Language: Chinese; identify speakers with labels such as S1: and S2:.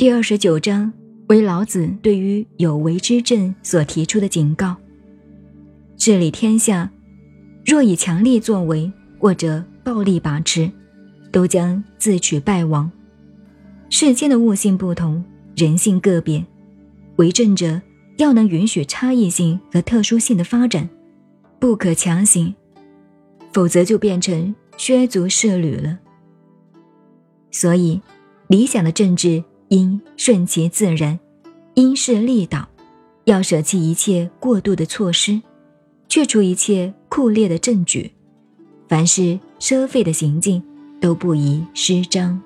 S1: 第二十九章为老子对于有为之政所提出的警告：治理天下，若以强力作为或者暴力把持，都将自取败亡。世间的物性不同，人性个别，为政者要能允许差异性和特殊性的发展，不可强行，否则就变成削足适履了。所以，理想的政治。应顺其自然，因势利导，要舍弃一切过度的措施，去除一切酷烈的证据，凡是奢费的行径，都不宜施张。